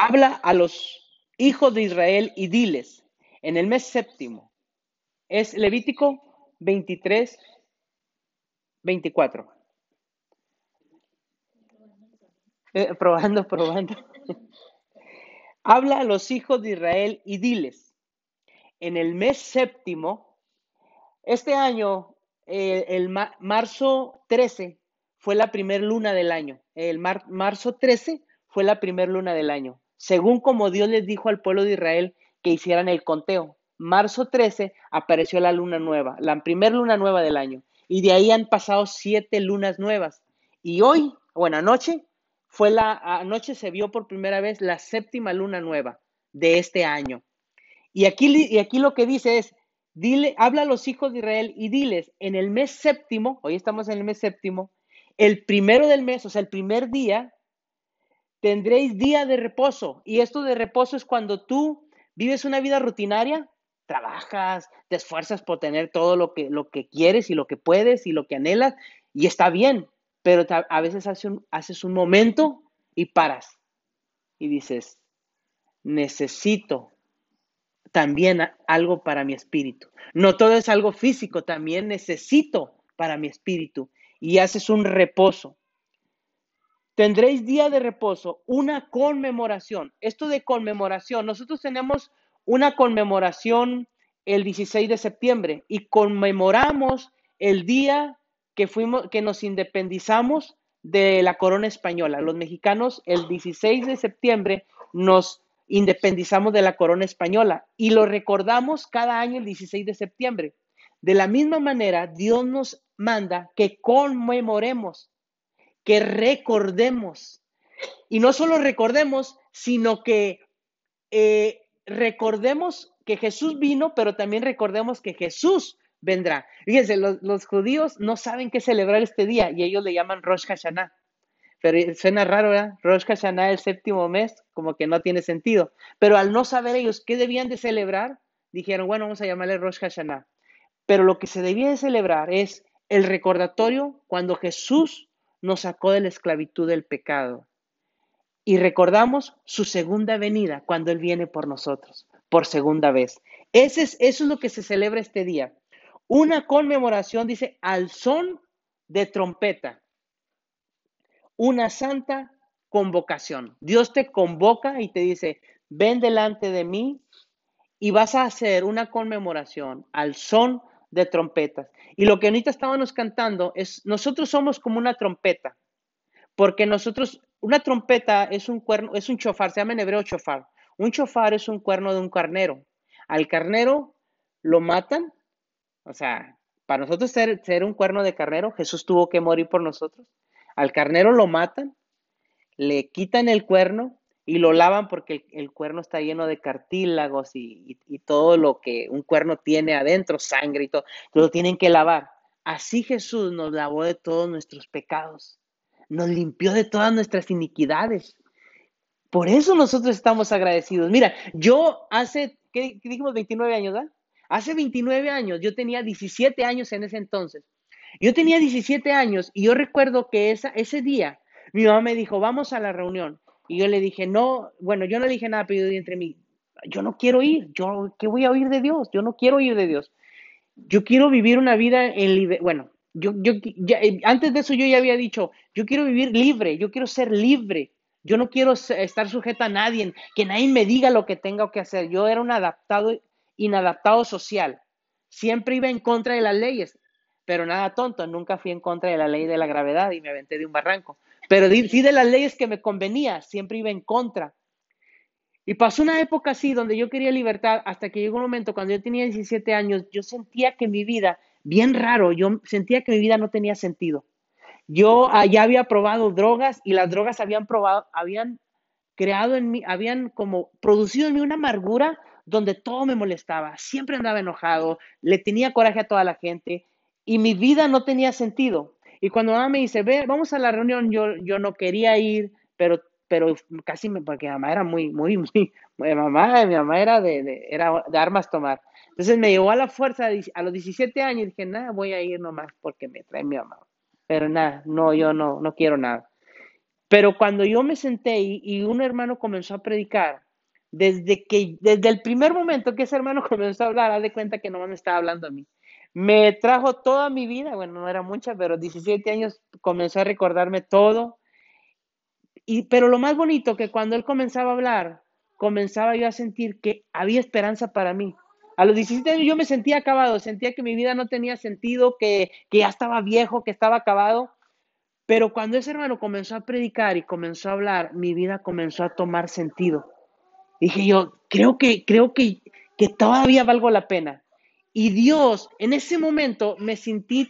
habla a los hijos de Israel y diles, en el mes séptimo, es Levítico 23, 24. Eh, probando, probando. Habla a los hijos de Israel y diles, en el mes séptimo, este año, eh, el marzo 13 fue la primera luna del año. El marzo 13 fue la primera luna del año, según como Dios les dijo al pueblo de Israel que hicieran el conteo. Marzo 13 apareció la luna nueva, la primera luna nueva del año. Y de ahí han pasado siete lunas nuevas. Y hoy, bueno, anoche, fue la, anoche se vio por primera vez la séptima luna nueva de este año. Y aquí, y aquí lo que dice es, dile, habla a los hijos de Israel y diles, en el mes séptimo, hoy estamos en el mes séptimo, el primero del mes, o sea, el primer día, tendréis día de reposo. Y esto de reposo es cuando tú vives una vida rutinaria, trabajas, te esfuerzas por tener todo lo que, lo que quieres y lo que puedes y lo que anhelas, y está bien, pero a veces haces un, momento y paras y dices, necesito también algo para mi espíritu. No todo es algo físico, también necesito para mi espíritu. Y haces un reposo. Tendréis día de reposo, una conmemoración. Esto de conmemoración, nosotros tenemos una conmemoración el 16 de septiembre y conmemoramos el día que, fuimos, que nos independizamos de la corona española. Los mexicanos el 16 de septiembre nos independizamos de la corona española y lo recordamos cada año el 16 de septiembre. De la misma manera, Dios nos manda que conmemoremos, que recordemos. Y no solo recordemos, sino que eh, recordemos que Jesús vino, pero también recordemos que Jesús vendrá. Fíjense, los, judíos no saben qué celebrar este día y ellos le llaman Rosh Hashanah. Pero suena raro, ¿verdad? Rosh Hashanah, el séptimo mes, como que no tiene sentido. Pero al no saber ellos qué debían de celebrar, dijeron, bueno, vamos a llamarle Rosh Hashanah. Pero lo que se debía de celebrar es el recordatorio cuando Jesús nos sacó de la esclavitud del pecado. Y recordamos su segunda venida, cuando Él viene por nosotros, por segunda vez. Ese es, eso es lo que se celebra este día. Una conmemoración, dice, al son de trompeta. Una santa convocación. Dios te convoca y te dice, ven delante de mí y vas a hacer una conmemoración al son de trompetas. Y lo que ahorita estábamos cantando es, nosotros somos como una trompeta, porque nosotros, una trompeta es un cuerno, es un chofar, se llama en hebreo chofar. Un chofar es un cuerno de un carnero. Al carnero lo matan o sea, para nosotros ser, un cuerno de carnero, Jesús tuvo que morir por nosotros. Al carnero lo matan, le quitan el cuerno y lo lavan porque el, cuerno está lleno de cartílagos y, todo lo que un cuerno tiene adentro, sangre y todo, lo tienen que lavar. Así Jesús nos lavó de todos nuestros pecados, nos limpió de todas nuestras iniquidades. Por eso nosotros estamos agradecidos. Mira, yo hace, ¿qué, dijimos? 29 años, ¿verdad? Hace 29 años, yo tenía 17 años en ese entonces. Yo tenía 17 años y yo recuerdo que ese día mi mamá me dijo, vamos a la reunión. Y yo le dije, no, bueno, yo no le dije nada, pero yo entre mí, yo no quiero ir, yo, ¿qué voy a oír de Dios? Yo no quiero oír de Dios. Yo quiero vivir una vida en libertad. Bueno, yo, yo eh, antes de eso yo ya había dicho, yo quiero vivir libre, yo quiero ser libre. Yo no quiero estar sujeta a nadie, que nadie me diga lo que tenga que hacer. Yo era un adaptado inadaptado social. Siempre iba en contra de las leyes, pero nada tonto, nunca fui en contra de la ley de la gravedad y me aventé de un barranco. Pero sí de las leyes que me convenía, siempre iba en contra. Y pasó una época así donde yo quería libertad hasta que llegó un momento cuando yo tenía 17 años, yo sentía que mi vida, bien raro, yo sentía que mi vida no tenía sentido. Yo ya había probado drogas y las drogas habían probado, habían creado en mí, habían como producido en mí una amargura donde todo me molestaba, siempre andaba enojado, le tenía coraje a toda la gente y mi vida no tenía sentido. Y cuando mamá me dice, ve, vamos a la reunión, yo, yo no quería ir, pero, pero casi me, porque mamá era muy, muy, muy, mi mamá, mi mamá era de, era de armas tomar. Entonces me llevó a la fuerza a los 17 años y dije, nada, voy a ir nomás porque me trae mi mamá. Pero nada, no, yo no, no quiero nada. Pero cuando yo me senté y, un hermano comenzó a predicar, desde que, desde el primer momento que ese hermano comenzó a hablar, haz de cuenta que no me estaba hablando a mí. Me trajo toda mi vida, bueno, no era mucha, pero 17 años comenzó a recordarme todo. Y, pero lo más bonito que cuando él comenzaba a hablar, comenzaba yo a sentir que había esperanza para mí. A los 17 años yo me sentía acabado, sentía que mi vida no tenía sentido, que, que ya estaba viejo, que estaba acabado. Pero cuando ese hermano comenzó a predicar y comenzó a hablar, mi vida comenzó a tomar sentido. Dije yo, creo que, creo que, que todavía valgo la pena. Y Dios, en ese momento me sentí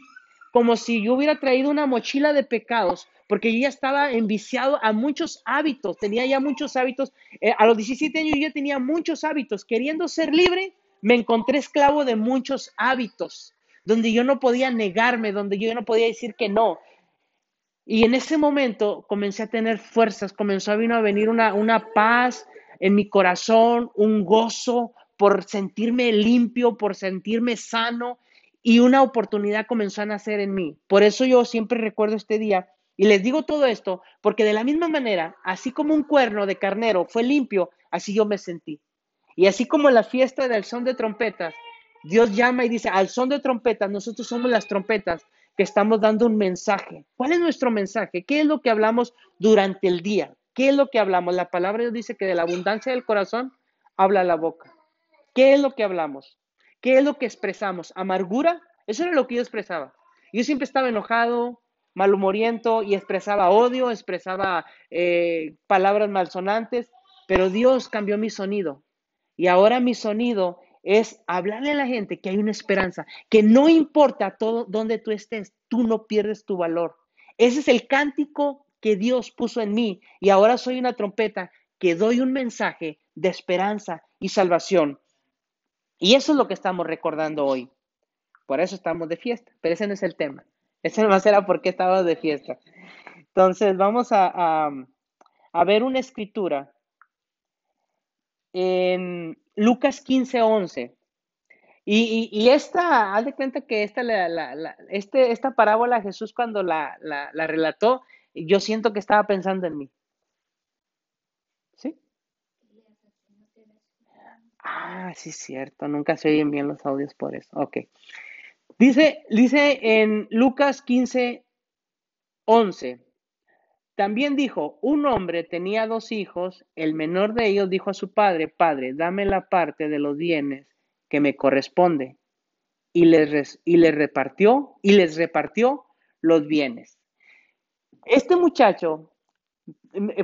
como si yo hubiera traído una mochila de pecados, porque yo ya estaba enviciado a muchos hábitos, tenía ya muchos hábitos. Eh, a los 17 años yo ya tenía muchos hábitos. Queriendo ser libre, me encontré esclavo de muchos hábitos, donde yo no podía negarme, donde yo no podía decir que no. Y en ese momento comencé a tener fuerzas, comenzó a, venir una, una paz, en mi corazón un gozo por sentirme limpio, por sentirme sano y una oportunidad comenzó a nacer en mí. Por eso yo siempre recuerdo este día y les digo todo esto porque de la misma manera, así como un cuerno de carnero fue limpio, así yo me sentí. Y así como la fiesta del son de trompetas, Dios llama y dice, al son de trompetas, nosotros somos las trompetas que estamos dando un mensaje. ¿Cuál es nuestro mensaje? ¿Qué es lo que hablamos durante el día? ¿Qué es lo que hablamos? La palabra dice que de la abundancia del corazón habla la boca. ¿Qué es lo que hablamos? ¿Qué es lo que expresamos? ¿Amargura? Eso era lo que yo expresaba. Yo siempre estaba enojado, malhumoriento y expresaba odio, expresaba eh, palabras malsonantes, pero Dios cambió mi sonido. Y ahora mi sonido es hablarle a la gente que hay una esperanza, que no importa todo donde tú estés, tú no pierdes tu valor. Ese es el cántico que Dios puso en mí y ahora soy una trompeta que doy un mensaje de esperanza y salvación. Y eso es lo que estamos recordando hoy. Por eso estamos de fiesta, pero ese no es el tema. Ese no era por qué estamos de fiesta. Entonces, vamos a, a, ver una escritura en Lucas 15, 11. Y, y, esta, haz de cuenta que esta, la, la, este, esta parábola Jesús cuando la relató, yo siento que estaba pensando en mí. ¿Sí? Ah, sí, cierto. Nunca se oyen bien los audios por eso. Ok. Dice, dice en Lucas 15, 11. También dijo, un hombre tenía dos hijos, el menor de ellos dijo a su padre, Padre, dame la parte de los bienes que me corresponde. Y les, y les repartió, y les repartió los bienes. Este muchacho,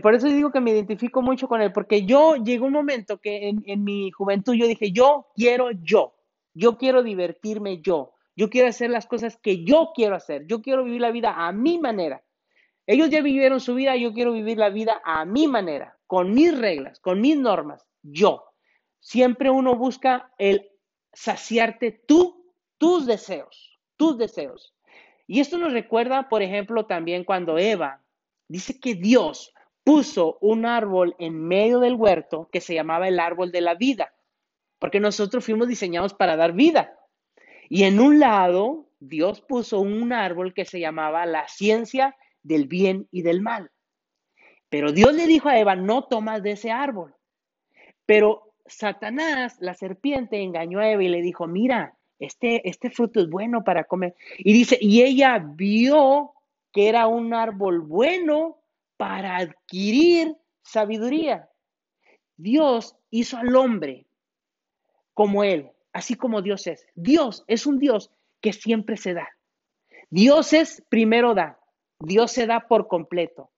por eso digo que me identifico mucho con él, porque yo llegó un momento que en, en mi juventud yo dije, yo quiero yo, yo quiero divertirme yo, yo quiero hacer las cosas que yo quiero hacer, yo quiero vivir la vida a mi manera. Ellos ya vivieron su vida, yo quiero vivir la vida a mi manera, con mis reglas, con mis normas, yo. Siempre uno busca el saciarte tú, tus deseos, tus deseos. Y esto nos recuerda, por ejemplo, también cuando Eva dice que Dios puso un árbol en medio del huerto que se llamaba el árbol de la vida, porque nosotros fuimos diseñados para dar vida. Y en un lado, Dios puso un árbol que se llamaba la ciencia del bien y del mal. Pero Dios le dijo a Eva, no tomas de ese árbol. Pero Satanás, la serpiente, engañó a Eva y le dijo, mira, este, este fruto es bueno para comer. Y dice, y ella vio que era un árbol bueno para adquirir sabiduría. Dios hizo al hombre como él, así como Dios es. Dios es un Dios que siempre se da. Dios es primero da. Dios se da por completo.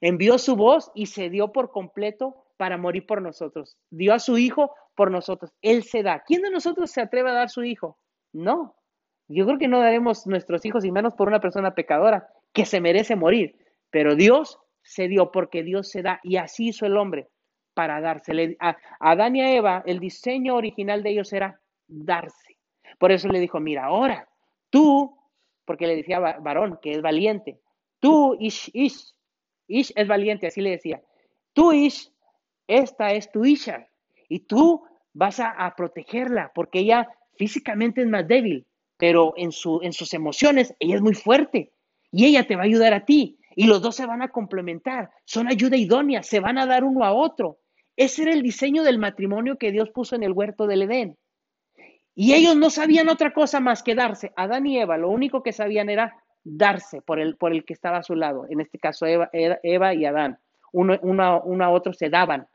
Envió su voz y se dio por completo para morir por nosotros. Dio a su hijo por nosotros. Él se da. ¿Quién de nosotros se atreve a dar su hijo? No. Yo creo que no daremos nuestros hijos y menos por una persona pecadora que se merece morir. Pero Dios se dio porque Dios se da y así hizo el hombre para dársele. A Adán y a Eva, el diseño original de ellos era darse. Por eso le dijo, mira, ahora tú, porque le decía varón que es valiente, tú, Ish, Ish, Ish es valiente, así le decía, tú, Ish, esta es tu Isha y tú vas a, protegerla porque ella físicamente es más débil, pero en, su, en sus emociones ella es muy fuerte y ella te va a ayudar a ti. Y los dos se van a complementar, son ayuda idónea, se van a dar uno a otro. Ese era el diseño del matrimonio que Dios puso en el huerto del Edén. Y ellos no sabían otra cosa más que darse. Adán y Eva, lo único que sabían era darse por el, por el que estaba a su lado. En este caso, Eva, Eva y Adán. Uno, uno a otro se daban.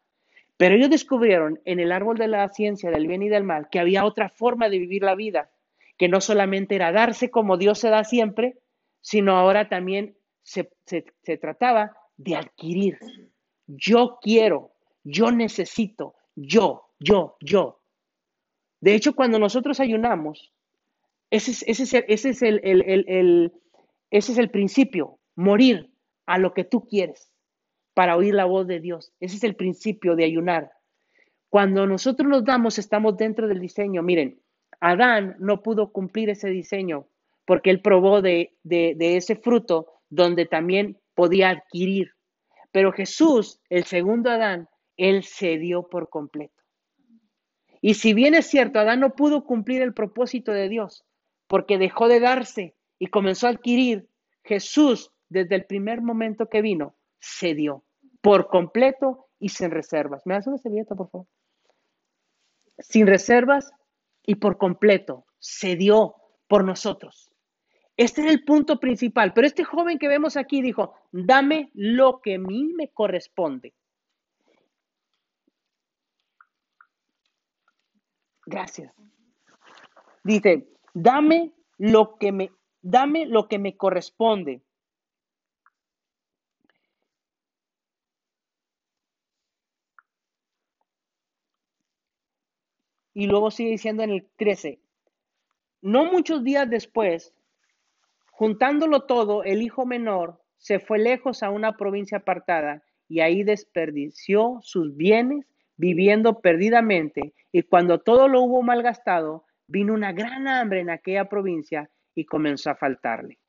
Pero ellos descubrieron en el árbol de la ciencia del bien y del mal que había otra forma de vivir la vida, que no solamente era darse como Dios se da siempre, sino ahora también se, trataba de adquirir. Yo quiero, yo necesito, yo, yo, yo. De hecho, cuando nosotros ayunamos, ese es, ese es, el, ese es el principio, morir a lo que tú quieres para oír la voz de Dios. Ese es el principio de ayunar. Cuando nosotros nos damos, estamos dentro del diseño. Miren, Adán no pudo cumplir ese diseño porque él probó de, ese fruto donde también podía adquirir. Pero Jesús, el segundo Adán, él se dio por completo. Y si bien es cierto, Adán no pudo cumplir el propósito de Dios porque dejó de darse y comenzó a adquirir, Jesús, desde el primer momento que vino, se dio por completo y sin reservas. ¿Me das una servilleta, por favor? Sin reservas y por completo. Se dio por nosotros. Este es el punto principal. Pero este joven que vemos aquí dijo, dame lo que a mí me corresponde. Gracias. Dice, dame lo que me, dame lo que me corresponde. Y luego sigue diciendo en el 13, no muchos días después, juntándolo todo, el hijo menor se fue lejos a una provincia apartada y ahí desperdició sus bienes viviendo perdidamente. Y cuando todo lo hubo malgastado, vino una gran hambre en aquella provincia y comenzó a faltarle.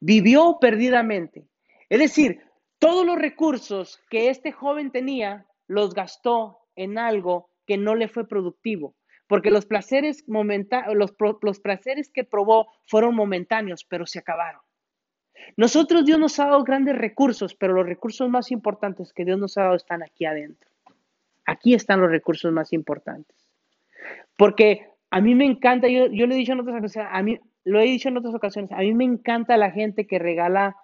Vivió perdidamente. Es decir, todos los recursos que este joven tenía los gastó en algo que no le fue productivo, porque los placeres, los, los placeres que probó fueron momentáneos, pero se acabaron. Nosotros Dios nos ha dado grandes recursos, pero los recursos más importantes que Dios nos ha dado están aquí adentro. Aquí están los recursos más importantes. Porque a mí me encanta, yo, yo lo he dicho en otras a mí lo he dicho en otras ocasiones, a mí me encanta la gente que regala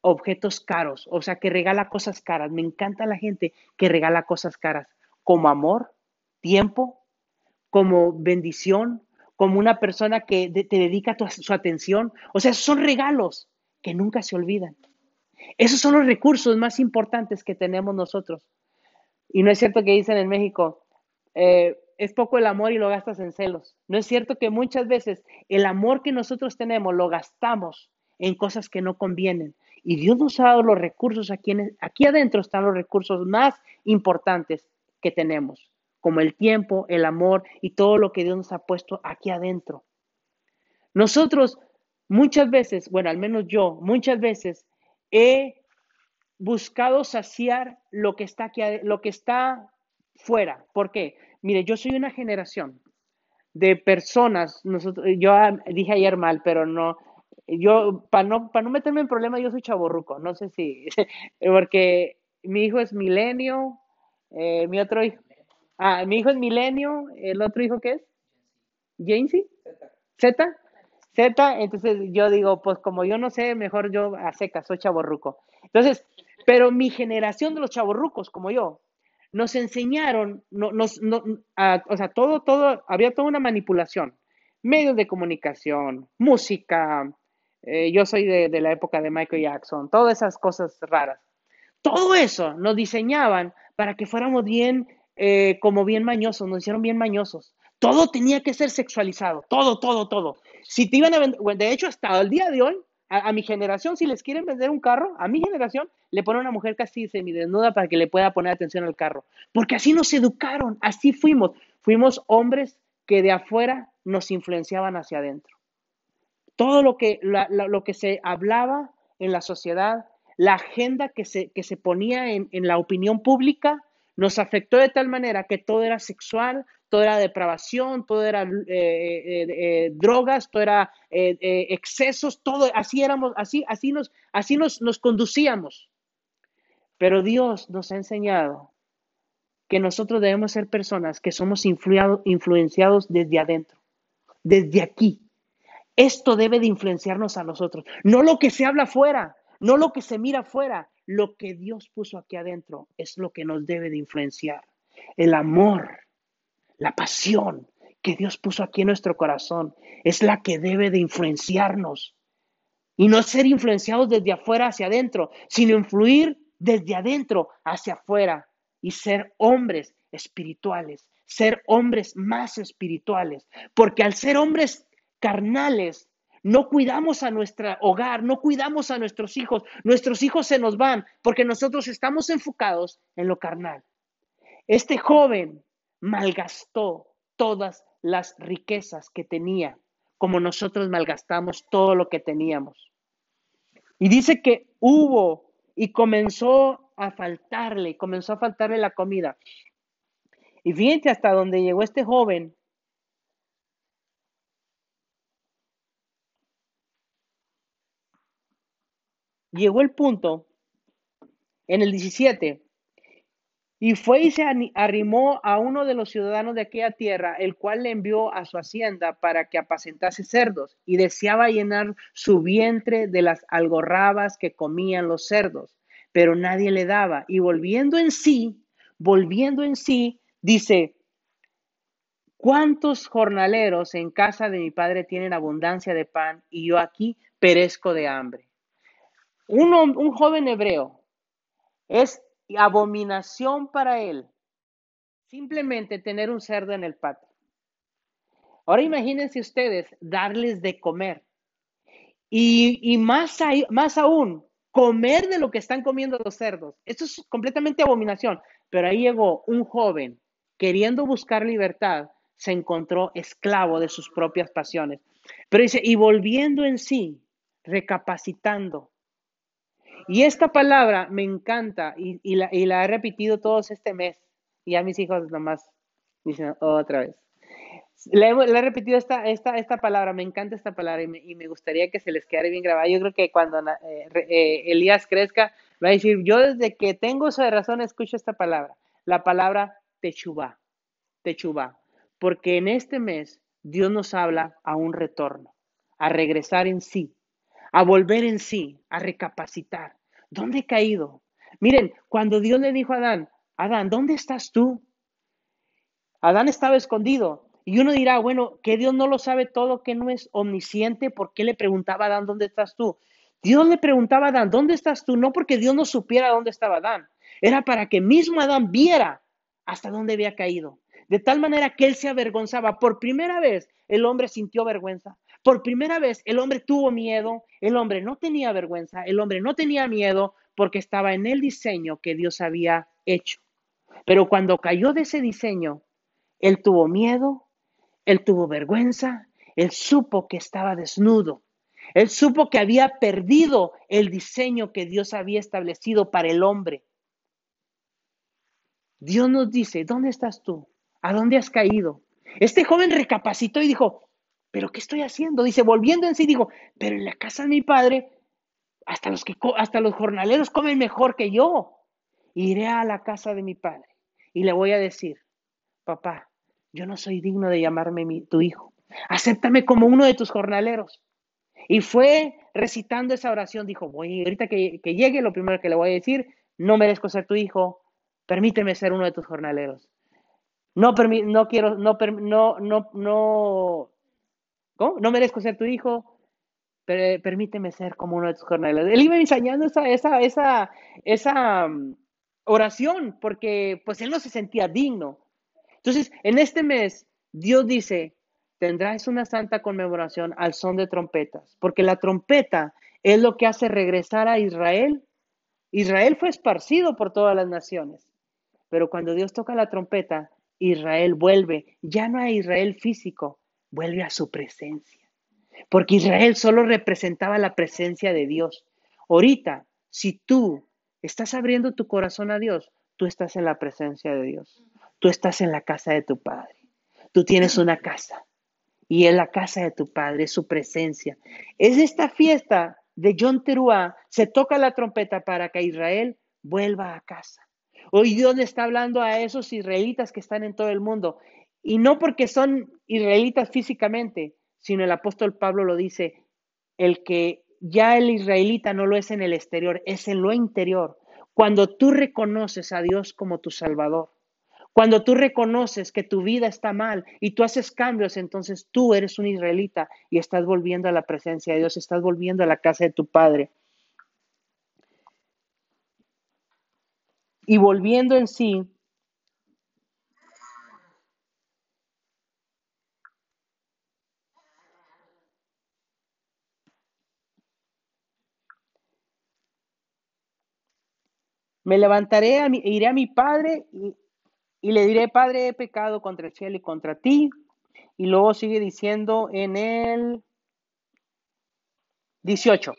objetos caros, o sea, que regala cosas caras. Me encanta la gente que regala cosas caras, como amor, tiempo, como bendición, como una persona que te dedica su atención. O sea, son regalos que nunca se olvidan. Esos son los recursos más importantes que tenemos nosotros. Y no es cierto que dicen en México, eh, es poco el amor y lo gastas en celos. No es cierto que muchas veces el amor que nosotros tenemos lo gastamos en cosas que no convienen. Y Dios nos ha dado los recursos aquí, aquí adentro están los recursos más importantes que tenemos como el tiempo, el amor y todo lo que Dios nos ha puesto aquí adentro. Nosotros muchas veces, bueno, al menos yo, muchas veces he buscado saciar lo que está aquí, lo que está fuera. ¿Por qué? Mire, yo soy una generación de personas, yo dije ayer mal, pero no, yo, para no, para no meterme en problemas, yo soy chaborruco, no sé si, porque mi hijo es milenio, eh, mi otro hijo, Ah, mi hijo es Milenio, el otro hijo ¿qué es? Jamesy. Z. Z. Entonces yo digo, pues como yo no sé, mejor yo a seca, soy chaborruco. Entonces, pero mi generación de los chaborrucos, como yo, nos enseñaron, no, nos, no, o sea, todo, todo, había toda una manipulación. Medios de comunicación, música, eh, yo soy de, de la época de Michael Jackson, todas esas cosas raras. Todo eso nos diseñaban para que fuéramos bien eh, como bien mañosos, nos hicieron bien mañosos. Todo tenía que ser sexualizado, todo, todo, todo. Si te iban a de hecho, hasta el día de hoy, a, mi generación, si les quieren vender un carro, a mi generación, le ponen una mujer casi semidesnuda para que le pueda poner atención al carro. Porque así nos educaron, así fuimos. Fuimos hombres que de afuera nos influenciaban hacia adentro. Todo lo que, lo que se hablaba en la sociedad, la agenda que se, que se ponía en, en la opinión pública, nos afectó de tal manera que todo era sexual, todo era depravación, todo era eh, eh, eh, drogas, todo era excesos, todo, así éramos, así, así nos, así nos, nos conducíamos. Pero Dios nos ha enseñado que nosotros debemos ser personas que somos influenciados desde adentro, desde aquí. Esto debe de influenciarnos a nosotros, no lo que se habla afuera, no lo que se mira afuera, lo que Dios puso aquí adentro es lo que nos debe de influenciar. El amor, la pasión que Dios puso aquí en nuestro corazón es la que debe de influenciarnos. Y no ser influenciados desde afuera hacia adentro, sino influir desde adentro hacia afuera y ser hombres espirituales, ser hombres más espirituales. Porque al ser hombres carnales, no cuidamos a nuestro hogar, no cuidamos a nuestros hijos. Nuestros hijos se nos van porque nosotros estamos enfocados en lo carnal. Este joven malgastó todas las riquezas que tenía, como nosotros malgastamos todo lo que teníamos. Y dice que hubo y comenzó a faltarle, comenzó a faltarle la comida. Y fíjense hasta donde llegó este joven. Llegó el punto en el 17 y fue y se arrimó a uno de los ciudadanos de aquella tierra, el cual le envió a su hacienda para que apacentase cerdos, y deseaba llenar su vientre de las algorrabas que comían los cerdos, pero nadie le daba. Y volviendo en sí, volviendo en sí, dice, ¿cuántos jornaleros en casa de mi padre tienen abundancia de pan y yo aquí perezco de hambre? Un, joven hebreo es abominación para él simplemente tener un cerdo en el patio. Ahora imagínense ustedes darles de comer y, y más, más aún, comer de lo que están comiendo los cerdos. Esto es completamente abominación. Pero ahí llegó un joven queriendo buscar libertad, se encontró esclavo de sus propias pasiones. Pero dice, y volviendo en sí, recapacitando, y esta palabra me encanta y, la, he repetido todos este mes. Y a mis hijos nomás dicen otra vez. Le he, repetido esta, esta, esta palabra, me encanta esta palabra y me, gustaría que se les quede bien grabada. Yo creo que cuando eh, eh, Elías crezca, va a decir, yo desde que tengo uso de razón escucho esta palabra, la palabra techubá, techubá, porque en este mes Dios nos habla a un retorno, a regresar en sí, a volver en sí, a recapacitar. ¿Dónde he caído? Miren, cuando Dios le dijo a Adán, Adán, ¿dónde estás tú? Adán estaba escondido. Y uno dirá, bueno, que Dios no lo sabe todo, que no es omnisciente, ¿por qué le preguntaba a Adán, ¿dónde estás tú? Dios le preguntaba a Adán, ¿dónde estás tú? No porque Dios no supiera dónde estaba Adán, era para que mismo Adán viera hasta dónde había caído. De tal manera que él se avergonzaba. Por primera vez el hombre sintió vergüenza. Por primera vez el hombre tuvo miedo, el hombre no tenía vergüenza, el hombre no tenía miedo porque estaba en el diseño que Dios había hecho. Pero cuando cayó de ese diseño, él tuvo miedo, él tuvo vergüenza, él supo que estaba desnudo, él supo que había perdido el diseño que Dios había establecido para el hombre. Dios nos dice, ¿dónde estás tú? ¿A dónde has caído? Este joven recapacitó y dijo, ¿pero qué estoy haciendo? Dice, volviendo en sí, digo, pero en la casa de mi padre, hasta los, que, hasta los jornaleros comen mejor que yo. Iré a la casa de mi padre y le voy a decir, papá, yo no soy digno de llamarme mi, tu hijo. Acéptame como uno de tus jornaleros. Y fue recitando esa oración, dijo, voy, ahorita que, que llegue, lo primero que le voy a decir, no merezco ser tu hijo, permíteme ser uno de tus jornaleros. No, no quiero, no, no, no, no, merezco ser tu hijo, pero permíteme ser como uno de tus jornaleros. Él iba enseñando esa, esa, esa, esa mm, oración porque pues él no se sentía digno. Entonces, en este mes, Dios dice, tendrás una santa conmemoración al son de trompetas, porque la trompeta es lo que hace regresar a Israel. Israel fue esparcido por todas las naciones, pero cuando Dios toca la trompeta, Israel vuelve, ya no a Israel físico, vuelve a su presencia. Porque Israel solo representaba la presencia de Dios. Ahorita, si tú estás abriendo tu corazón a Dios, tú estás en la presencia de Dios. Tú estás en la casa de tu Padre. tú tienes una casa y es la casa de tu padre, es su presencia. Es esta fiesta de John Teruá, se toca la trompeta para que Israel vuelva a casa. Hoy Dios le está hablando a esos israelitas que están en todo el mundo. Y no porque son israelitas físicamente, sino el apóstol Pablo lo dice, el que ya el israelita no lo es en el exterior, es en lo interior. Cuando tú reconoces a Dios como tu Salvador, cuando tú reconoces que tu vida está mal y tú haces cambios, entonces tú eres un israelita y estás volviendo a la presencia de Dios, estás volviendo a la casa de tu Padre. Y volviendo en sí, me levantaré, a mi, iré a mi padre y, y le diré, Padre, he pecado contra el cielo y contra ti. Y luego sigue diciendo en el 18.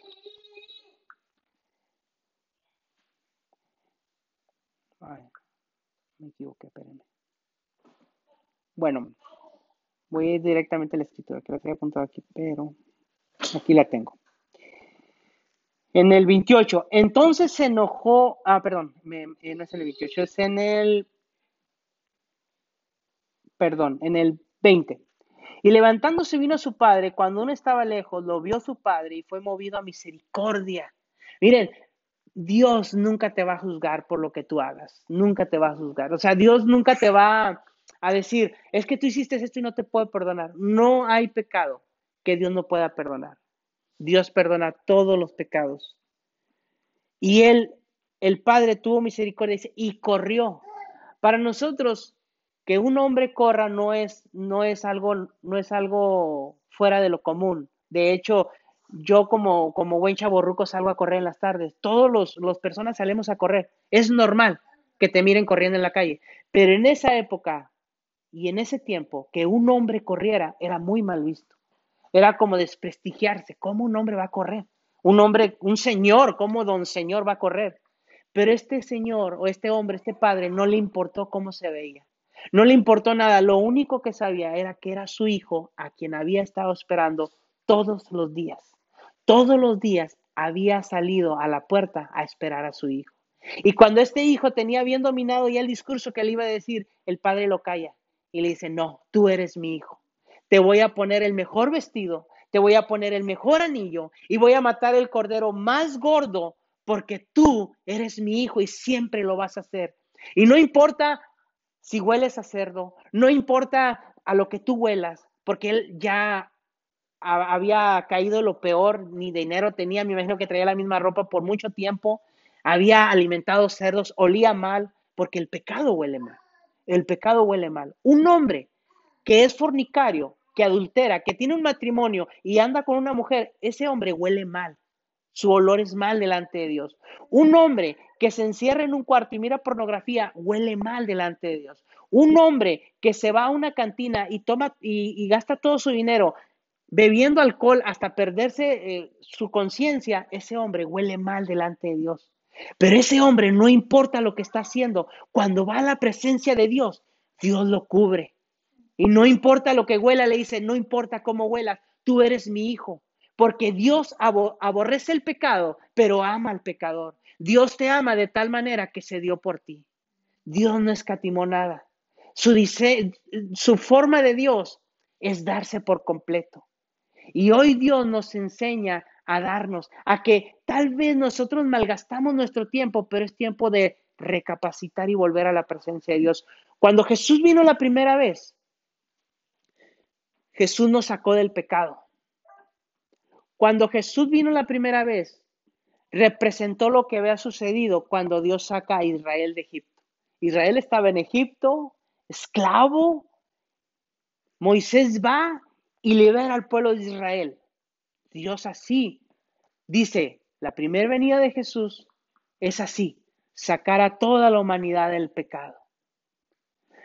me equivoqué, espérenme. Bueno, voy directamente a la escritura, que la tengo apuntado aquí, pero aquí la tengo. En el 28, entonces se enojó, ah, perdón, eh, no es el 28, es en el perdón, en el 20. Y levantándose vino su padre, cuando uno estaba lejos, lo vio su padre y fue movido a misericordia. Miren, Dios nunca te va a juzgar por lo que tú hagas, nunca te va a juzgar. O sea, Dios nunca te va a decir, es que tú hiciste esto y no te puedo perdonar. No hay pecado que Dios no pueda perdonar. Dios perdona todos los pecados. Y él, el Padre, tuvo misericordia y corrió. Para nosotros, que un hombre corra no es, no es, algo, no es algo fuera de lo común. De hecho, yo como, como buen chaborruco salgo a correr en las tardes. Todos los, los personas salimos a correr. Es normal que te miren corriendo en la calle. Pero en esa época y en ese tiempo, que un hombre corriera era muy mal visto. Era como desprestigiarse. ¿Cómo un hombre va a correr? Un hombre, un señor, ¿cómo don señor va a correr? Pero este señor o este hombre, este padre, no le importó cómo se veía. No le importó nada, lo único que sabía era que era su hijo a quien había estado esperando todos los días. Todos los días había salido a la puerta a esperar a su hijo. Y cuando este hijo tenía bien dominado ya el discurso que le iba a decir, el padre lo calla y le dice, no, tú eres mi hijo. Te voy a poner el mejor vestido, te voy a poner el mejor anillo y voy a matar el cordero más gordo porque tú eres mi hijo y siempre lo vas a hacer. Y no importa si hueles a cerdo, no importa a lo que tú huelas, porque él ya había caído lo peor, ni dinero tenía, me imagino que traía la misma ropa por mucho tiempo, había alimentado cerdos, olía mal, porque el pecado huele mal. El pecado huele mal. Un hombre que es fornicario, que adultera, que tiene un matrimonio y anda con una mujer, ese hombre huele mal. Su olor es mal delante de Dios. Un hombre que se encierra en un cuarto y mira pornografía huele mal delante de Dios. Un hombre que se va a una cantina y toma y, gasta todo su dinero bebiendo alcohol hasta perderse eh, su conciencia, ese hombre huele mal delante de Dios. Pero ese hombre no importa lo que está haciendo, cuando va a la presencia de Dios, Dios lo cubre. Y no importa lo que huela, le dice, no importa cómo huelas, tú eres mi hijo, porque Dios aborrece el pecado, pero ama al pecador. Dios te ama de tal manera que se dio por ti. Dios no escatimó nada. Su, su forma de Dios es darse por completo. Y hoy Dios nos enseña a darnos, a que tal vez nosotros malgastamos nuestro tiempo, pero es tiempo de recapacitar y volver a la presencia de Dios. Cuando Jesús vino la primera vez, Jesús nos sacó del pecado. Cuando Jesús vino la primera vez, representó lo que había sucedido cuando Dios saca a Israel de Egipto. Israel estaba en Egipto, esclavo. Moisés va y libera al pueblo de Israel. Dios así dice, la primera venida de Jesús es así, sacar a toda la humanidad del pecado.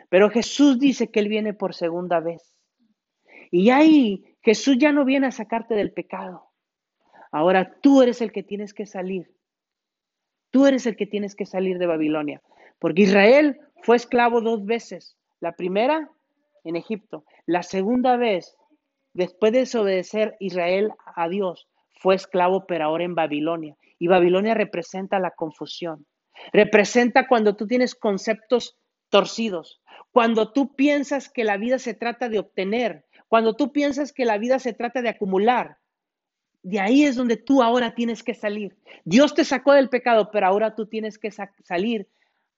Pero Jesús dice que Él viene por segunda vez. Y ahí Jesús ya no viene a sacarte del pecado. Ahora tú eres el que tienes que salir. Tú eres el que tienes que salir de Babilonia. Porque Israel fue esclavo dos veces. La primera en Egipto. La segunda vez, después de desobedecer Israel a Dios, fue esclavo, pero ahora en Babilonia. Y Babilonia representa la confusión. Representa cuando tú tienes conceptos torcidos, cuando tú piensas que la vida se trata de obtener, cuando tú piensas que la vida se trata de acumular. De ahí es donde tú ahora tienes que salir. Dios te sacó del pecado, pero ahora tú tienes que salir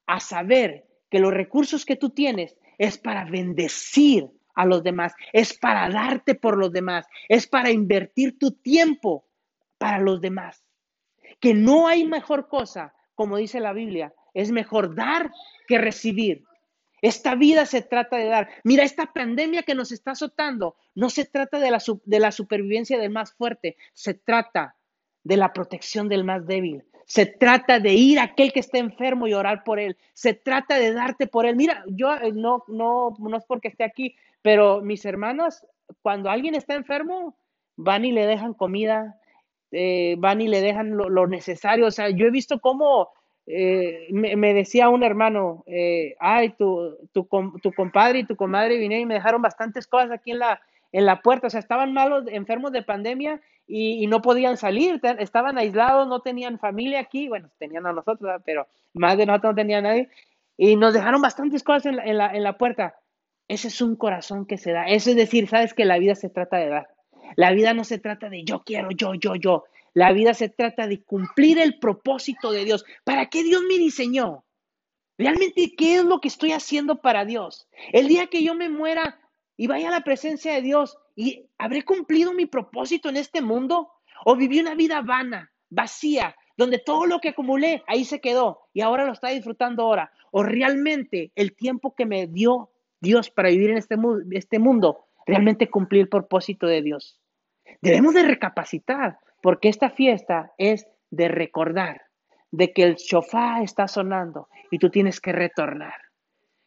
a saber que los recursos que tú tienes es para bendecir a los demás, es para darte por los demás, es para invertir tu tiempo para los demás. Que no hay mejor cosa, como dice la Biblia, es mejor dar que recibir. Esta vida se trata de dar. Mira, esta pandemia que nos está azotando no se trata de la, de la supervivencia del más fuerte, se trata de la protección del más débil. Se trata de ir a aquel que esté enfermo y orar por él. Se trata de darte por él. Mira, yo eh, no, no, no es porque esté aquí, pero mis hermanas, cuando alguien está enfermo, van y le dejan comida, eh, van y le dejan lo, necesario. O sea, yo he visto cómo eh, me, decía un hermano, eh, ay, tu, tu, tu, compadre y tu comadre vinieron y me dejaron bastantes cosas aquí en la, en la puerta. O sea, estaban malos, enfermos de pandemia y, no podían salir, estaban aislados, no tenían familia aquí. Bueno, tenían a nosotros, pero más de nosotros no tenía nadie. Y nos dejaron bastantes cosas en la, en la, en la puerta. Ese es un corazón que se da. Eso es decir, sabes que la vida se trata de dar. La vida no se trata de yo quiero, yo, yo, yo. La vida se trata de cumplir el propósito de Dios. ¿Para qué Dios me diseñó? Realmente, ¿qué es lo que estoy haciendo para Dios? El día que yo me muera y vaya a la presencia de Dios, ¿y habré cumplido mi propósito en este mundo? ¿O viví una vida vana, vacía, donde todo lo que acumulé ahí se quedó y ahora lo está disfrutando ahora? ¿O realmente el tiempo que me dio Dios para vivir en este, este mundo, realmente cumplir el propósito de Dios? Debemos de recapacitar, porque esta fiesta es de recordar de que el shofá está sonando y tú tienes que retornar.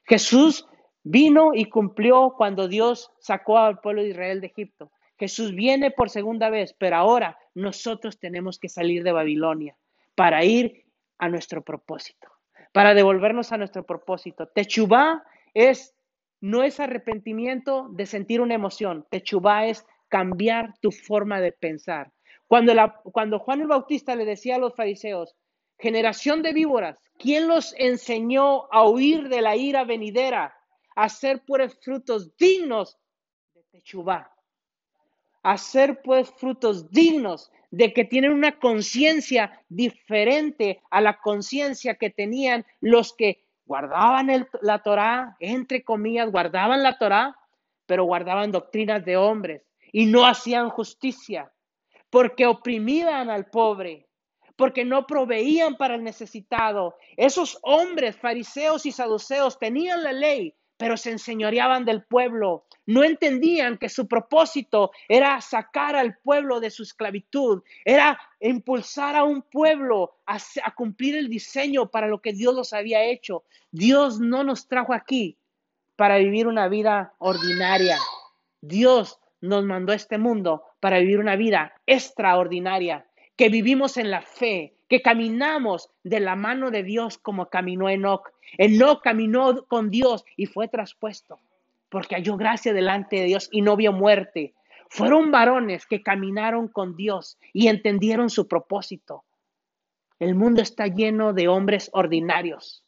Jesús vino y cumplió cuando Dios sacó al pueblo de Israel de Egipto. Jesús viene por segunda vez, pero ahora nosotros tenemos que salir de Babilonia para ir a nuestro propósito, para devolvernos a nuestro propósito. Techubá es no es arrepentimiento de sentir una emoción. Techubá es cambiar tu forma de pensar. Cuando, Juan el Bautista le decía a los fariseos, generación de víboras, ¿quién los enseñó a huir de la ira venidera, a hacer pues frutos dignos de Techubá? Hacer pues frutos dignos de que tienen una conciencia diferente a la conciencia que tenían los que guardaban la Torá, entre comillas, guardaban la Torá, pero guardaban doctrinas de hombres y no hacían justicia, porque oprimían al pobre, porque no proveían para el necesitado. Esos hombres, fariseos y saduceos, tenían la ley, pero se enseñoreaban del pueblo. No entendían que su propósito era sacar al pueblo de su esclavitud, era impulsar a un pueblo a, cumplir el diseño para lo que Dios los había hecho. Dios no nos trajo aquí para vivir una vida ordinaria. Dios nos mandó a este mundo para vivir una vida extraordinaria, que vivimos en la fe, que caminamos de la mano de Dios como caminó Enoch. Enoch caminó con Dios y fue traspuesto, porque halló gracia delante de Dios y no vio muerte. Fueron varones que caminaron con Dios y entendieron su propósito. El mundo está lleno de hombres ordinarios,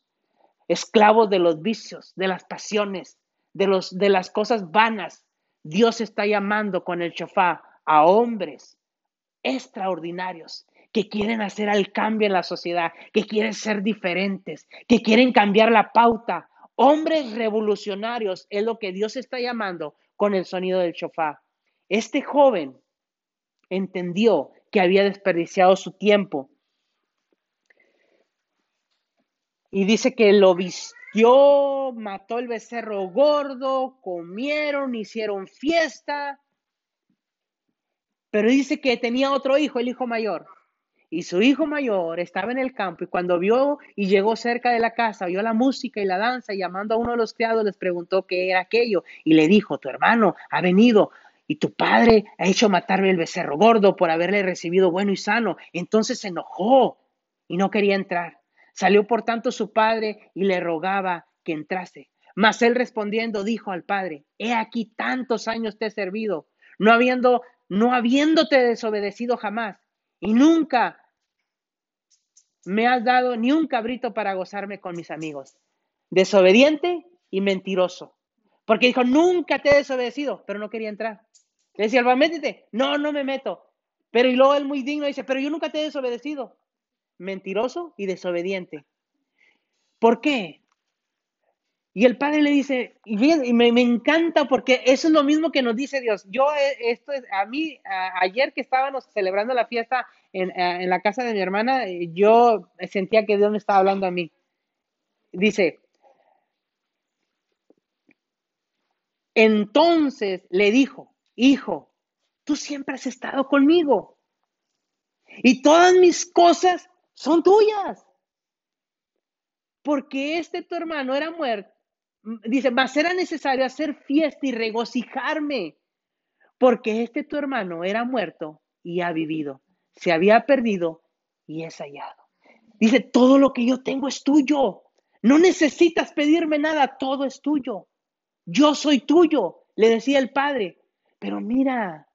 esclavos de los vicios, de las pasiones, de, de las cosas vanas, Dios está llamando con el chofá a hombres extraordinarios que quieren hacer el cambio en la sociedad, que quieren ser diferentes, que quieren cambiar la pauta. Hombres revolucionarios es lo que Dios está llamando con el sonido del chofá. Este joven entendió que había desperdiciado su tiempo y dice que lo, yo mató el becerro gordo, comieron, hicieron fiesta. Pero dice que tenía otro hijo, el hijo mayor. Y su hijo mayor estaba en el campo y cuando vio y llegó cerca de la casa, oyó la música y la danza y llamando a uno de los criados les preguntó qué era aquello y le dijo, tu hermano ha venido y tu padre ha hecho matarme el becerro gordo por haberle recibido bueno y sano. Entonces se enojó y no quería entrar. Salió por tanto su padre y le rogaba que entrase. Mas él respondiendo dijo al padre, he aquí tantos años te he servido, no habiendo, no habiéndote desobedecido jamás, y nunca me has dado ni un cabrito para gozarme con mis amigos. Desobediente y mentiroso. Porque dijo, nunca te he desobedecido, pero no quería entrar. Le decía, métete. No, no me meto. Pero y luego él muy digno dice, pero yo nunca te he desobedecido. Mentiroso y desobediente. ¿Por qué? Y el padre le dice, y, me, encanta porque eso es lo mismo que nos dice Dios. Yo, eh, esto es, a mí, ayer que estábamos celebrando la fiesta en, en, la casa de mi hermana, eh, yo sentía que Dios me estaba hablando a mí. Dice, entonces le dijo, hijo, tú siempre has estado conmigo y todas mis cosas son tuyas. Porque este tu hermano era muerto dice, a era necesario hacer fiesta y regocijarme, porque este tu hermano era muerto y ha vivido, se había perdido y es hallado. Dice, todo lo que yo tengo es tuyo, no necesitas pedirme nada, todo es tuyo. Yo soy tuyo, le decía el padre. Pero mira,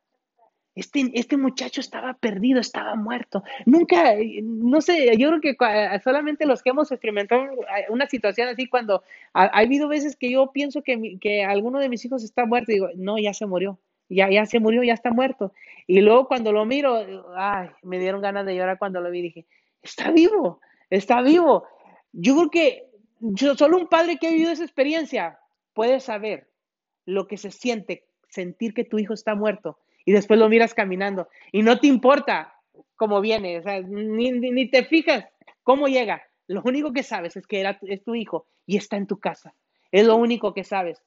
este, este, muchacho estaba perdido, estaba muerto. Nunca, no sé, yo creo que solamente los que hemos experimentado una situación así, cuando ha, habido veces que yo pienso que, que alguno de mis hijos está muerto, digo, no, ya se murió, ya, ya se murió, ya está muerto. Y luego cuando lo miro, ay, me dieron ganas de llorar cuando lo vi, dije, está vivo, está vivo. Yo creo que yo, solo un padre que ha vivido esa experiencia puede saber lo que se siente sentir que tu hijo está muerto y después lo miras caminando y no te importa cómo viene, o sea, ni, te fijas cómo llega. Lo único que sabes es que era, es tu hijo y está en tu casa. Es lo único que sabes.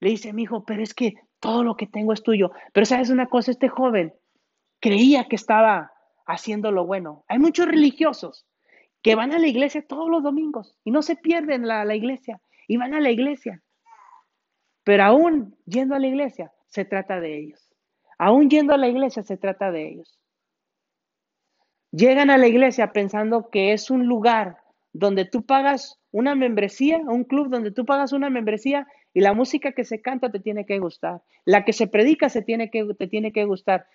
Le dice mi hijo, pero es que todo lo que tengo es tuyo. Pero sabes una cosa, este joven creía que estaba haciendo lo bueno. Hay muchos religiosos que van a la iglesia todos los domingos y no se pierden la, la iglesia y van a la iglesia. Pero aún yendo a la iglesia, se trata de ellos. Aún yendo a la iglesia se trata de ellos. Llegan a la iglesia pensando que es un lugar donde tú pagas una membresía, un club donde tú pagas una membresía y la música que se canta te tiene que gustar, la que se predica te tiene que gustar.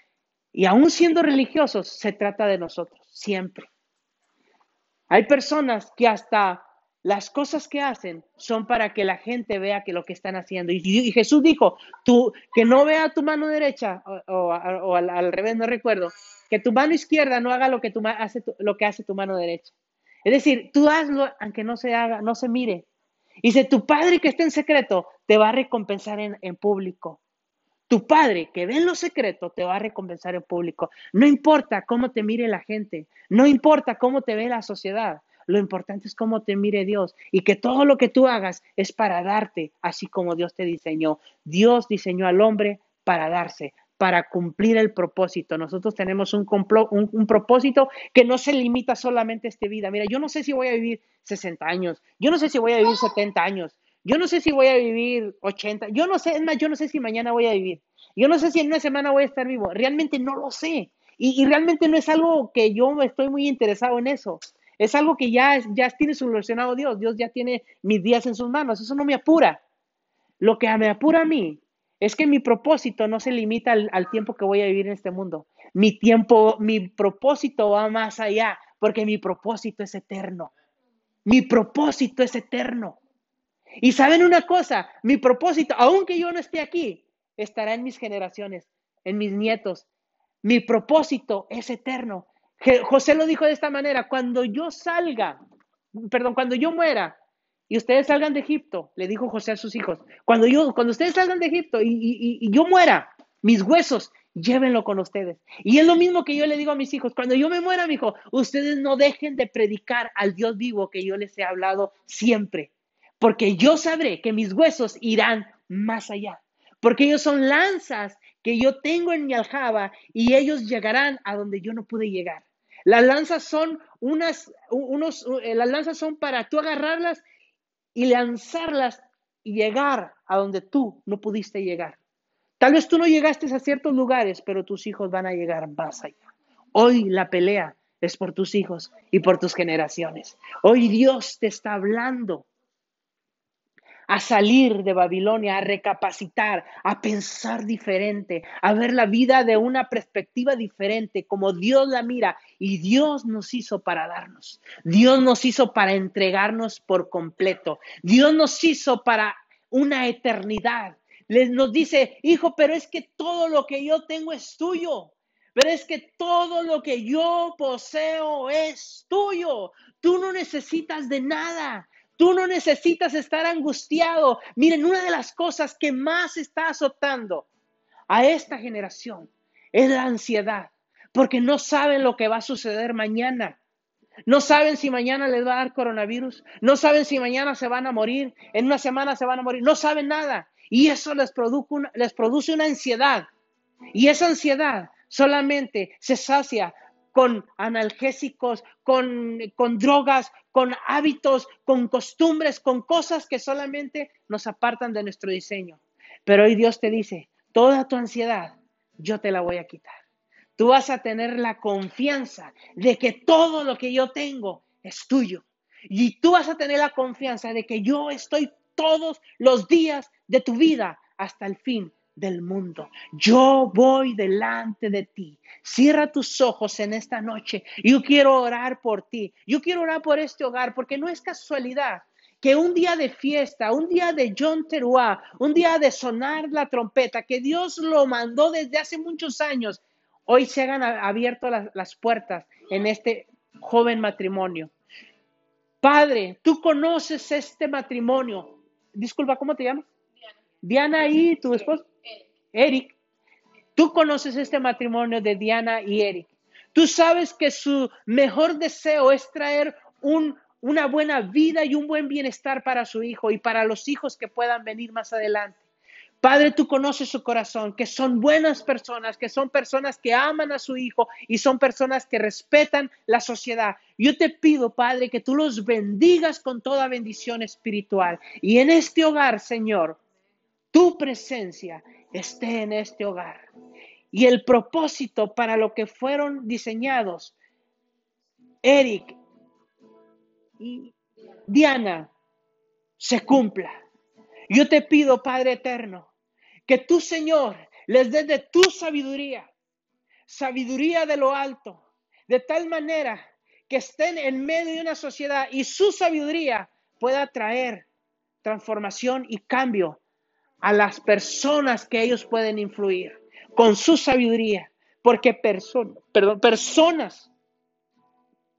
Y aún siendo religiosos, se trata de nosotros, siempre. Hay personas que hasta las cosas que hacen son para que la gente vea que lo que están haciendo. Y, Jesús dijo, tú, que no vea tu mano derecha, o, al, revés, no recuerdo, que tu mano izquierda no haga lo que, tu, hace, lo que hace tu mano derecha. Es decir, tú hazlo aunque no se haga, no se mire. Y si tu padre que está en secreto te va a recompensar en, en público. Tu padre que ve en lo secreto te va a recompensar en público. No importa cómo te mire la gente, no importa cómo te ve la sociedad. Lo importante es cómo te mire Dios y que todo lo que tú hagas es para darte, así como Dios te diseñó. Dios diseñó al hombre para darse, para cumplir el propósito. Nosotros tenemos un, un, propósito que no se limita solamente a esta vida. Mira, yo no sé si voy a vivir 60 años, yo no sé si voy a vivir 70 años, yo no sé si voy a vivir 80, yo no sé, es más, yo no sé si mañana voy a vivir, yo no sé si en una semana voy a estar vivo, realmente no lo sé. Y, y realmente no es algo que yo estoy muy interesado en eso. Es algo que ya, ya tiene solucionado Dios. Dios ya tiene mis días en sus manos. Eso no me apura. Lo que me apura a mí es que mi propósito no se limita al, al, tiempo que voy a vivir en este mundo. Mi tiempo, mi propósito va más allá, porque mi propósito es eterno. Mi propósito es eterno. Y saben una cosa, mi propósito, aunque yo no esté aquí, estará en mis generaciones, en mis nietos. Mi propósito es eterno. José lo dijo de esta manera, cuando yo salga, perdón, cuando yo muera y ustedes salgan de Egipto, le dijo José a sus hijos, cuando yo, cuando ustedes salgan de Egipto y, yo muera, mis huesos, llévenlo con ustedes. Y es lo mismo que yo le digo a mis hijos, cuando yo me muera, mi hijo, ustedes no dejen de predicar al Dios vivo que yo les he hablado siempre, porque yo sabré que mis huesos irán más allá, porque ellos son lanzas que yo tengo en mi aljaba y ellos llegarán a donde yo no pude llegar. Las lanzas son unas, unos, eh, las lanzas son para tú agarrarlas y lanzarlas y llegar a donde tú no pudiste llegar. Tal vez tú no llegaste a ciertos lugares, pero tus hijos van a llegar más allá. Hoy la pelea es por tus hijos y por tus generaciones. Hoy Dios te está hablando. A salir de Babilonia, a recapacitar, a pensar diferente, a ver la vida de una perspectiva diferente, como Dios la mira. Y Dios nos hizo para darnos. Dios nos hizo para entregarnos por completo. Dios nos hizo para una eternidad. Les nos dice, hijo, pero es que todo lo que yo tengo es tuyo. Pero es que todo lo que yo poseo es tuyo. Tú no necesitas de nada. Tú no necesitas estar angustiado. Miren, una de las cosas que más está azotando a esta generación es la ansiedad, porque no saben lo que va a suceder mañana. No saben si mañana les va a dar coronavirus, no saben si mañana se van a morir, en una semana se van a morir, no saben nada. Y eso les, les produce una ansiedad. Y esa ansiedad solamente se sacia con analgésicos, con, con drogas, con hábitos, con costumbres, con cosas que solamente nos apartan de nuestro diseño. Pero hoy Dios te dice, toda tu ansiedad, yo te la voy a quitar. Tú vas a tener la confianza de que todo lo que yo tengo es tuyo. Y tú vas a tener la confianza de que yo estoy todos los días de tu vida hasta el fin del mundo. Yo voy delante de ti. Cierra tus ojos en esta noche. Yo quiero orar por ti. Yo quiero orar por este hogar porque no es casualidad que un día de fiesta, un día de John Teruá, un día de sonar la trompeta, que Dios lo mandó desde hace muchos años, hoy se hayan abierto las, las puertas en este joven matrimonio. Padre, tú conoces este matrimonio. Disculpa, ¿cómo te llamas? Diana y tu esposo. Eric, tú conoces este matrimonio de Diana y Eric. Tú sabes que su mejor deseo es traer una buena vida y un buen bienestar para su hijo y para los hijos que puedan venir más adelante. Padre, tú conoces su corazón, que son buenas personas, que son personas que aman a su hijo y son personas que respetan la sociedad. Yo te pido, Padre, que tú los bendigas con toda bendición espiritual. Y en este hogar, Señor, tu presencia esté en este hogar. Y el propósito para lo que fueron diseñados, Eric y Diana, se cumpla. Yo te pido, Padre Eterno, que tú, Señor, les des de tu sabiduría, sabiduría de lo alto, de tal manera que estén en medio de una sociedad y su sabiduría pueda traer transformación y cambio a las personas que ellos pueden influir con su sabiduría, porque perdón, personas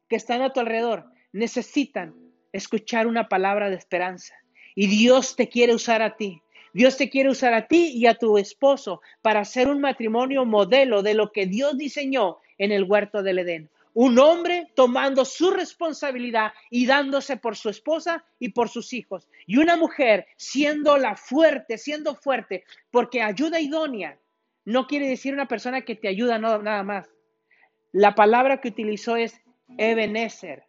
que están a tu alrededor necesitan escuchar una palabra de esperanza. Y Dios te quiere usar a ti. Dios te quiere usar a ti y a tu esposo para hacer un matrimonio modelo de lo que Dios diseñó en el huerto del Edén un hombre tomando su responsabilidad y dándose por su esposa y por sus hijos. Y una mujer siendo la fuerte, siendo fuerte, porque ayuda idónea no quiere decir una persona que te ayuda no, nada más. La palabra que utilizó es Ebenezer,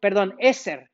perdón, Eser,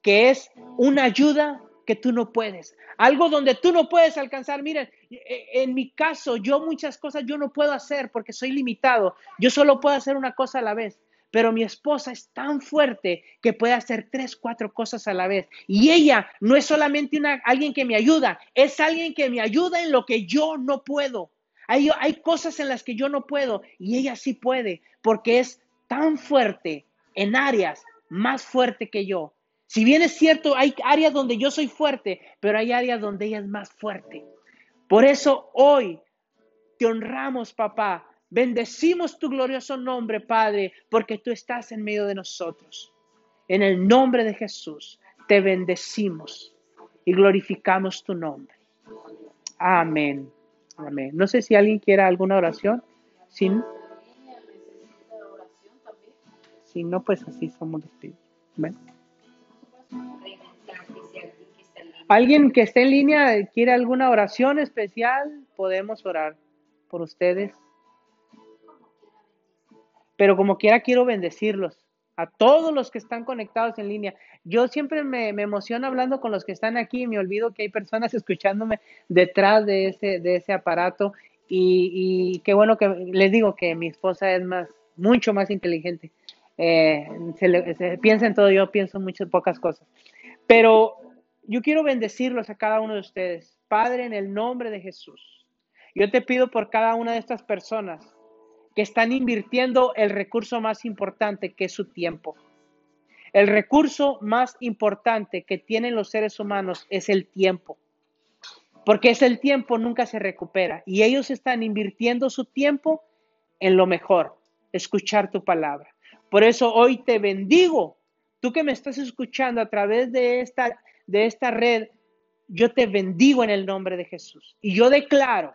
que es una ayuda que tú no puedes, algo donde tú no puedes alcanzar. Miren, e, en mi caso, yo muchas cosas yo no puedo hacer porque soy limitado. Yo solo puedo hacer una cosa a la vez. Pero mi esposa es tan fuerte que puede hacer tres, cuatro cosas a la vez. Y ella no es solamente una, alguien que me ayuda, es alguien que me ayuda en lo que yo no puedo. Hay, hay cosas en las que yo no puedo y ella sí puede porque es tan fuerte en áreas más fuerte que yo. Si bien es cierto, hay áreas donde yo soy fuerte, pero hay áreas donde ella es más fuerte. Por eso hoy te honramos, papá. Bendecimos tu glorioso nombre, Padre, porque tú estás en medio de nosotros. En el nombre de Jesús, te bendecimos y glorificamos tu nombre. Amén. Amén. No sé si alguien quiera alguna oración. Si, no, pues así somos despidos. Alguien que esté en línea quiere alguna oración especial, podemos orar por ustedes. Pero como quiera quiero bendecirlos a todos los que están conectados en línea. Yo siempre me, emociono hablando con los que están aquí y me olvido que hay personas escuchándome detrás de ese, de ese aparato. Y, qué bueno que les digo que mi esposa es más, mucho más inteligente. Eh, piensa en todo, yo pienso en muchas pocas cosas. Pero yo quiero bendecirlos a cada uno de ustedes. Padre, en el nombre de Jesús. Yo te pido por cada una de estas personas que están invirtiendo el recurso más importante, que es su tiempo. El recurso más importante que tienen los seres humanos es el tiempo. Porque es el tiempo, nunca se recupera. Y ellos están invirtiendo su tiempo en lo mejor, escuchar tu palabra. Por eso hoy te bendigo. Tú que me estás escuchando a través de esta, de esta red, yo te bendigo en el nombre de Jesús. Y yo declaro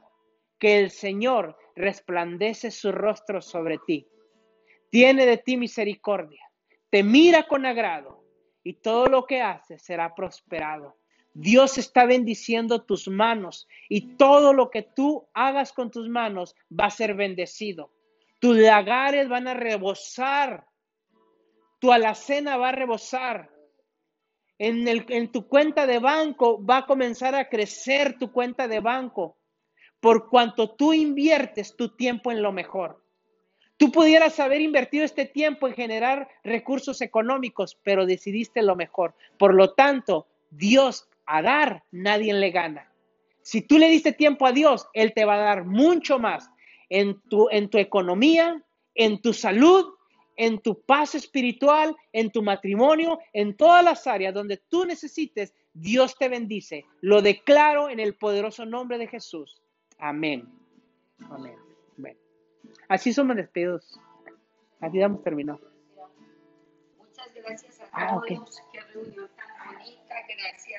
que el Señor resplandece su rostro sobre ti. Tiene de ti misericordia. Te mira con agrado y todo lo que haces será prosperado. Dios está bendiciendo tus manos y todo lo que tú hagas con tus manos va a ser bendecido. Tus lagares van a rebosar. Tu alacena va a rebosar. En, el, en tu cuenta de banco va a comenzar a crecer tu cuenta de banco por cuanto tú inviertes tu tiempo en lo mejor. Tú pudieras haber invertido este tiempo en generar recursos económicos, pero decidiste lo mejor. Por lo tanto, Dios a dar, nadie le gana. Si tú le diste tiempo a Dios, Él te va a dar mucho más en tu, en tu economía, en tu salud, en tu paz espiritual, en tu matrimonio, en todas las áreas donde tú necesites. Dios te bendice. Lo declaro en el poderoso nombre de Jesús. Amén. Amén. Bueno, así somos despedidos. Así damos terminado. Muchas gracias a Ah, todos. Qué reunión tan bonita. Gracias